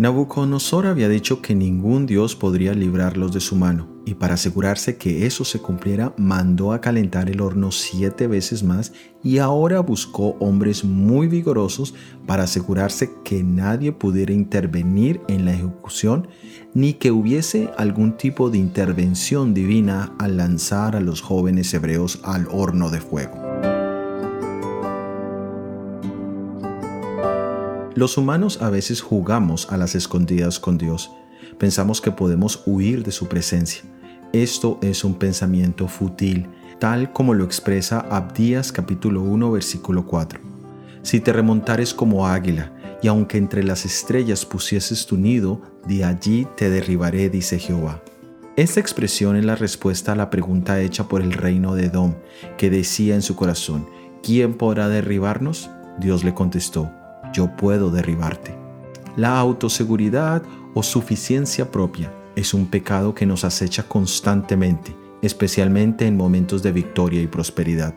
Nabucodonosor había dicho que ningún dios podría librarlos de su mano, y para asegurarse que eso se cumpliera, mandó a calentar el horno siete veces más y ahora buscó hombres muy vigorosos para asegurarse que nadie pudiera intervenir en la ejecución, ni que hubiese algún tipo de intervención divina al lanzar a los jóvenes hebreos al horno de fuego. Los humanos a veces jugamos a las escondidas con Dios. Pensamos que podemos huir de su presencia. Esto es un pensamiento fútil, tal como lo expresa Abdías capítulo 1 versículo 4. Si te remontares como águila, y aunque entre las estrellas pusieses tu nido, de allí te derribaré, dice Jehová. Esta expresión es la respuesta a la pregunta hecha por el reino de Edom, que decía en su corazón, ¿quién podrá derribarnos? Dios le contestó, yo puedo derribarte. La autoseguridad o suficiencia propia es un pecado que nos acecha constantemente, especialmente en momentos de victoria y prosperidad.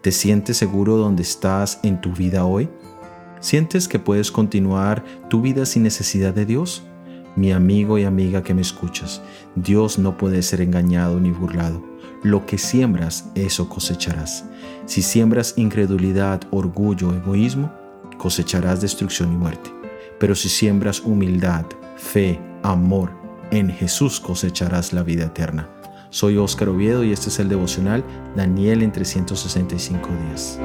¿Te sientes seguro donde estás en tu vida hoy? ¿Sientes que puedes continuar tu vida sin necesidad de Dios? Mi amigo y amiga que me escuchas, Dios no puede ser engañado ni burlado. Lo que siembras, eso cosecharás. Si siembras incredulidad, orgullo, egoísmo, cosecharás destrucción y muerte. Pero si siembras humildad, fe, amor, en Jesús cosecharás la vida eterna. Soy Óscar Oviedo y este es el devocional Daniel en 365 días.